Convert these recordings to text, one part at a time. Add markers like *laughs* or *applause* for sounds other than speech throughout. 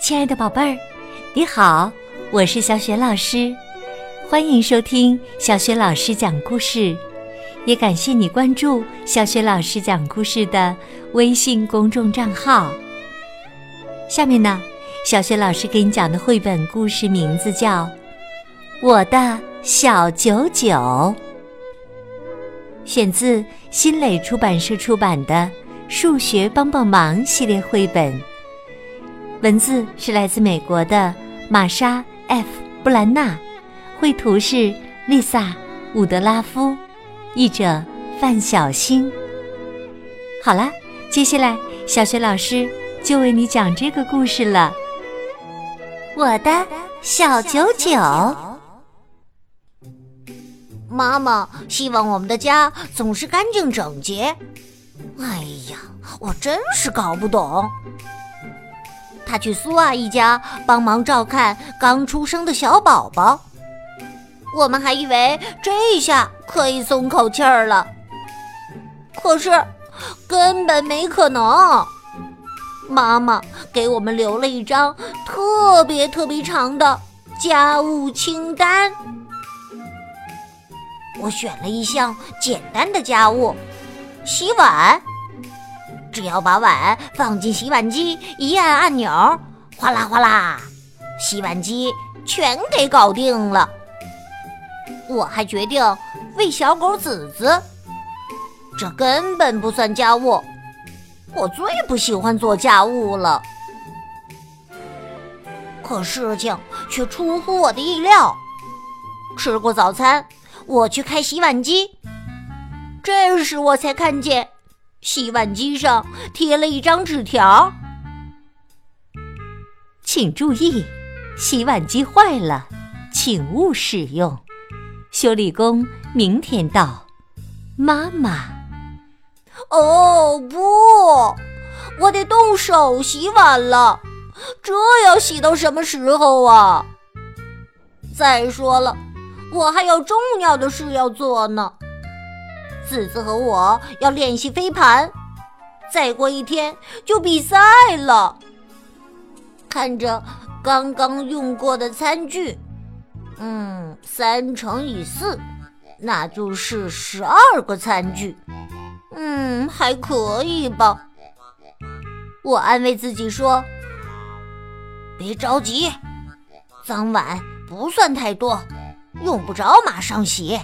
亲爱的宝贝儿，你好，我是小雪老师，欢迎收听小雪老师讲故事，也感谢你关注小雪老师讲故事的微信公众账号。下面呢，小雪老师给你讲的绘本故事名字叫《我的小九九》，选自新蕾出版社出版的《数学帮帮忙》系列绘本。文字是来自美国的玛莎 ·F· 布兰纳，绘图是丽萨·伍德拉夫，译者范小新。好了，接下来小雪老师就为你讲这个故事了。我的小九九，妈妈希望我们的家总是干净整洁。哎呀，我真是搞不懂。他去苏阿姨家帮忙照看刚出生的小宝宝，我们还以为这下可以松口气儿了，可是根本没可能。妈妈给我们留了一张特别特别长的家务清单，我选了一项简单的家务：洗碗。只要把碗放进洗碗机，一按按钮，哗啦哗啦，洗碗机全给搞定了。我还决定喂小狗子子，这根本不算家务。我最不喜欢做家务了，可事情却出乎我的意料。吃过早餐，我去开洗碗机，这时我才看见。洗碗机上贴了一张纸条，请注意，洗碗机坏了，请勿使用。修理工明天到。妈妈，哦不，我得动手洗碗了，这要洗到什么时候啊？再说了，我还有重要的事要做呢。子子和我要练习飞盘，再过一天就比赛了。看着刚刚用过的餐具，嗯，三乘以四，那就是十二个餐具。嗯，还可以吧。我安慰自己说：“别着急，脏碗不算太多，用不着马上洗。”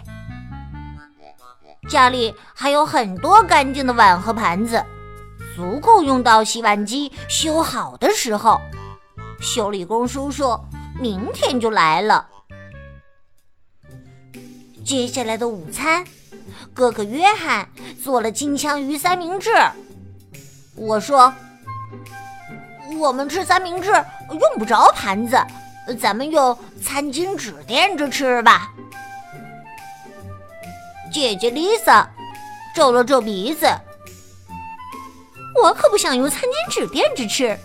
家里还有很多干净的碗和盘子，足够用到洗碗机修好的时候。修理工叔叔明天就来了。接下来的午餐，哥哥约翰做了金枪鱼三明治。我说：“我们吃三明治用不着盘子，咱们用餐巾纸垫着吃吧。”姐姐丽萨皱了皱鼻子，我可不想用餐巾纸垫着吃。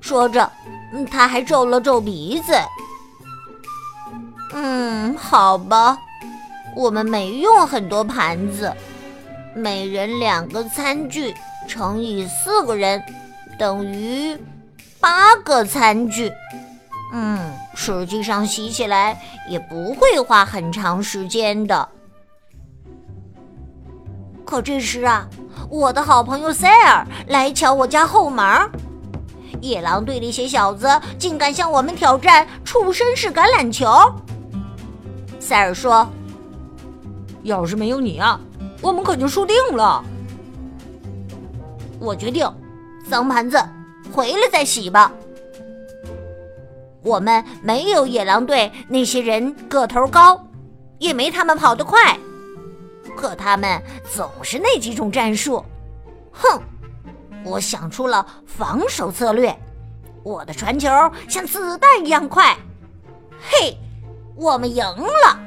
说着，她还皱了皱鼻子。嗯，好吧，我们没用很多盘子，每人两个餐具乘以四个人等于八个餐具。嗯，实际上洗起来也不会花很长时间的。可这时啊，我的好朋友塞尔来敲我家后门。野狼队那些小子竟敢向我们挑战触身式橄榄球。塞尔说：“要是没有你啊，我们可就输定了。”我决定，脏盘子回来再洗吧。我们没有野狼队那些人个头高，也没他们跑得快。可他们总是那几种战术，哼！我想出了防守策略，我的传球像子弹一样快。嘿，我们赢了！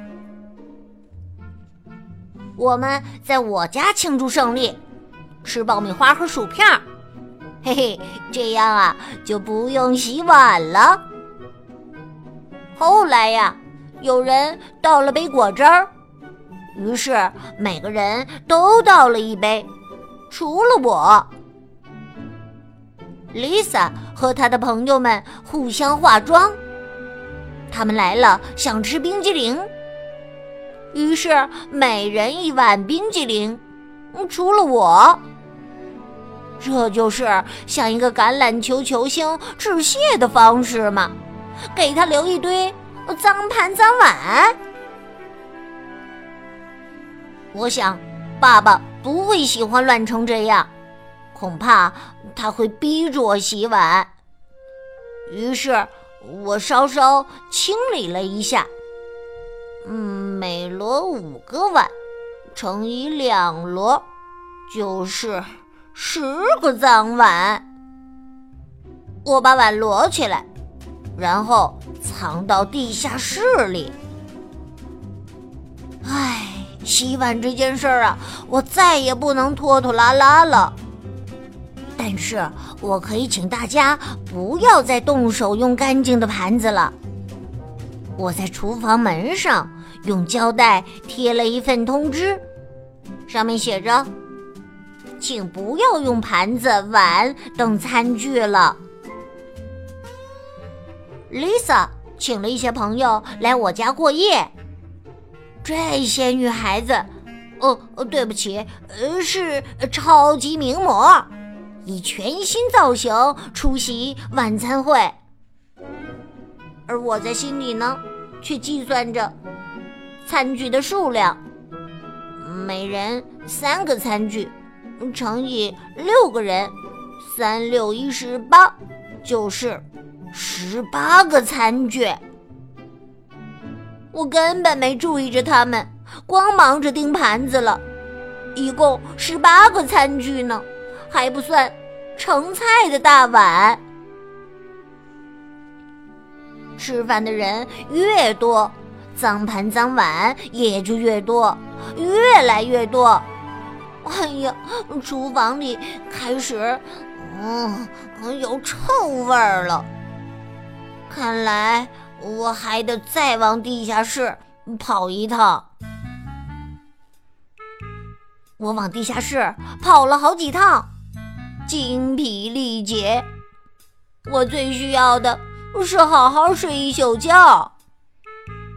我们在我家庆祝胜利，吃爆米花和薯片。嘿嘿，这样啊就不用洗碗了。后来呀，有人倒了杯果汁儿。于是每个人都倒了一杯，除了我。Lisa 和她的朋友们互相化妆。他们来了，想吃冰激凌，于是每人一碗冰激凌，除了我。这就是向一个橄榄球球星致谢的方式吗？给他留一堆脏盘脏碗？我想，爸爸不会喜欢乱成这样，恐怕他会逼着我洗碗。于是我稍稍清理了一下，嗯，每摞五个碗乘以两摞，就是。十个脏碗，我把碗摞起来，然后藏到地下室里。唉，洗碗这件事儿啊，我再也不能拖拖拉拉了。但是我可以请大家不要再动手用干净的盘子了。我在厨房门上用胶带贴了一份通知，上面写着。请不要用盘子、碗等餐具了。Lisa 请了一些朋友来我家过夜。这些女孩子，哦，对不起，呃，是超级名模，以全新造型出席晚餐会。而我在心里呢，却计算着餐具的数量，每人三个餐具。乘以六个人，三六一十八，就是十八个餐具。我根本没注意着他们，光忙着盯盘子了。一共十八个餐具呢，还不算盛菜的大碗。吃饭的人越多，脏盘脏碗也就越多，越来越多。哎呀，厨房里开始，嗯，有臭味儿了。看来我还得再往地下室跑一趟。我往地下室跑了好几趟，精疲力竭。我最需要的是好好睡一宿觉。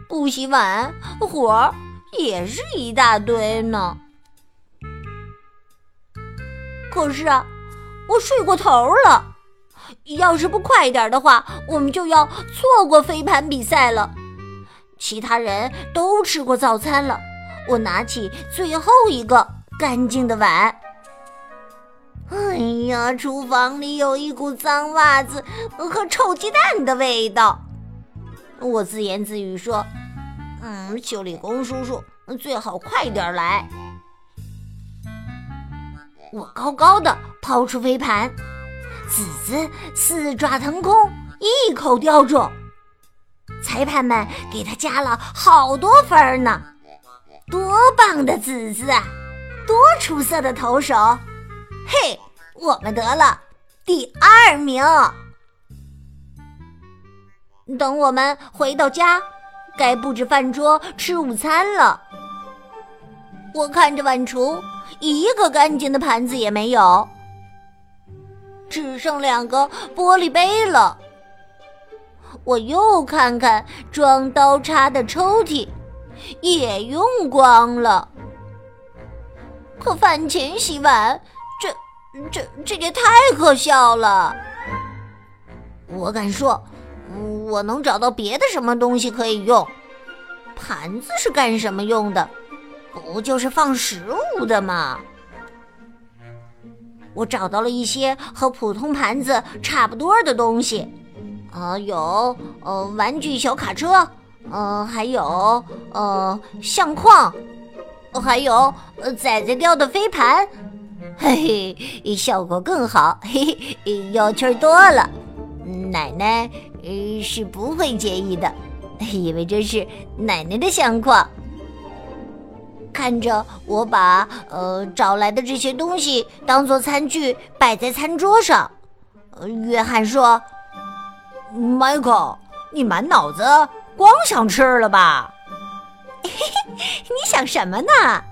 不洗碗，活儿也是一大堆呢。可是啊，我睡过头了。要是不快点的话，我们就要错过飞盘比赛了。其他人都吃过早餐了。我拿起最后一个干净的碗。哎呀，厨房里有一股脏袜子和臭鸡蛋的味道。我自言自语说：“嗯，修理工叔叔最好快点来。”我高高的抛出飞盘，子子四爪腾空，一口叼住。裁判们给他加了好多分呢，多棒的子子啊！多出色的投手！嘿，我们得了第二名。等我们回到家，该布置饭桌吃午餐了。我看着碗橱。一个干净的盘子也没有，只剩两个玻璃杯了。我又看看装刀叉的抽屉，也用光了。可饭前洗碗，这、这、这也太可笑了。我敢说，我能找到别的什么东西可以用。盘子是干什么用的？不就是放食物的吗？我找到了一些和普通盘子差不多的东西，啊，有呃玩具小卡车，呃，还有呃相框，还有呃仔仔雕的飞盘，嘿嘿，效果更好，嘿嘿，有趣多了。奶奶呃是不会介意的，因为这是奶奶的相框。看着我把呃找来的这些东西当做餐具摆在餐桌上，约翰说：“：“Michael，，你满脑子光想吃了吧？”“ *laughs* 你想什么呢？”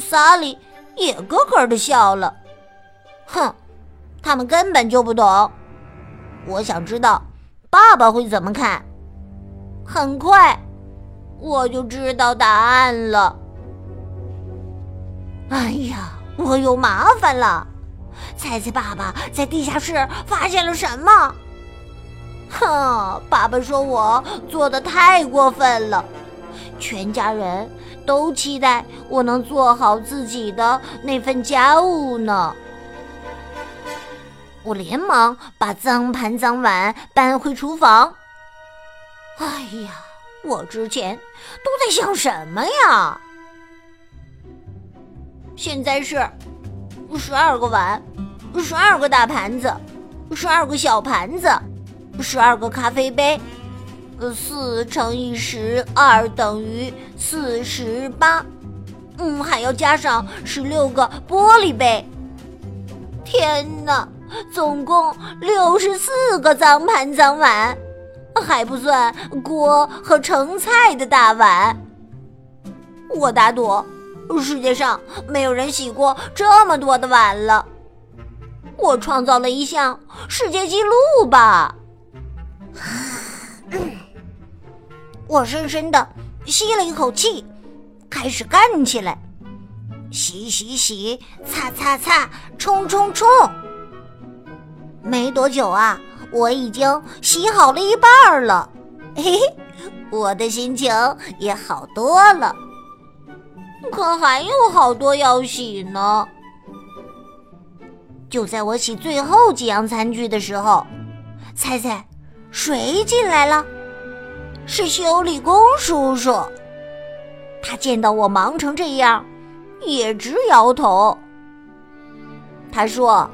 萨利也咯咯的笑了。“哼，他们根本就不懂。我想知道爸爸会怎么看。很快，我就知道答案了。哎呀，我有麻烦了！猜猜爸爸在地下室发现了什么？哼，爸爸说我做的太过分了，全家人都期待我能做好自己的那份家务呢。我连忙把脏盘脏碗搬回厨房。哎呀，我之前都在想什么呀？现在是十二个碗，十二个大盘子，十二个小盘子，十二个咖啡杯。呃，四乘以十二等于四十八。嗯，还要加上十六个玻璃杯。天哪，总共六十四个脏盘脏碗。还不算锅和盛菜的大碗。我打赌，世界上没有人洗过这么多的碗了。我创造了一项世界纪录吧！我深深的吸了一口气，开始干起来。洗洗洗，擦擦擦，冲冲冲。没多久啊。我已经洗好了一半了，嘿嘿，我的心情也好多了。可还有好多要洗呢。就在我洗最后几样餐具的时候，猜猜谁进来了？是修理工叔叔。他见到我忙成这样，也直摇头。他说。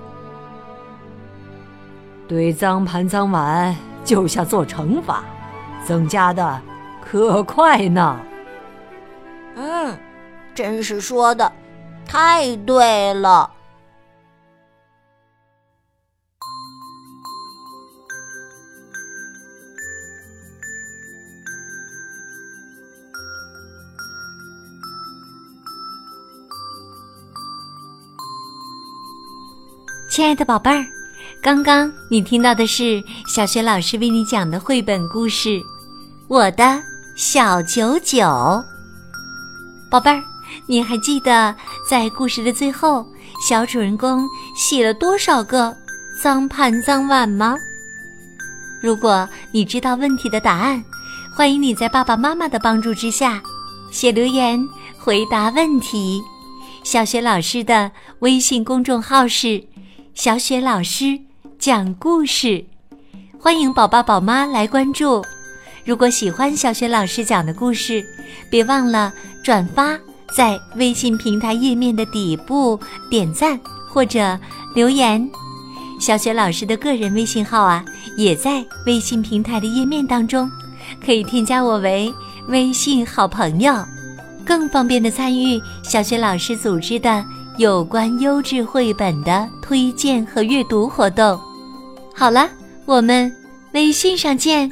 对脏盘脏碗就像做惩罚，增加的可快呢。嗯，真是说的太对了。亲爱的宝贝儿。刚刚你听到的是小学老师为你讲的绘本故事《我的小九九》。宝贝儿，你还记得在故事的最后，小主人公洗了多少个脏盘脏碗吗？如果你知道问题的答案，欢迎你在爸爸妈妈的帮助之下写留言回答问题。小雪老师的微信公众号是“小雪老师”。讲故事，欢迎宝宝宝妈来关注。如果喜欢小雪老师讲的故事，别忘了转发在微信平台页面的底部点赞或者留言。小雪老师的个人微信号啊，也在微信平台的页面当中，可以添加我为微信好朋友，更方便的参与小雪老师组织的有关优质绘本的推荐和阅读活动。好了，我们微信上见。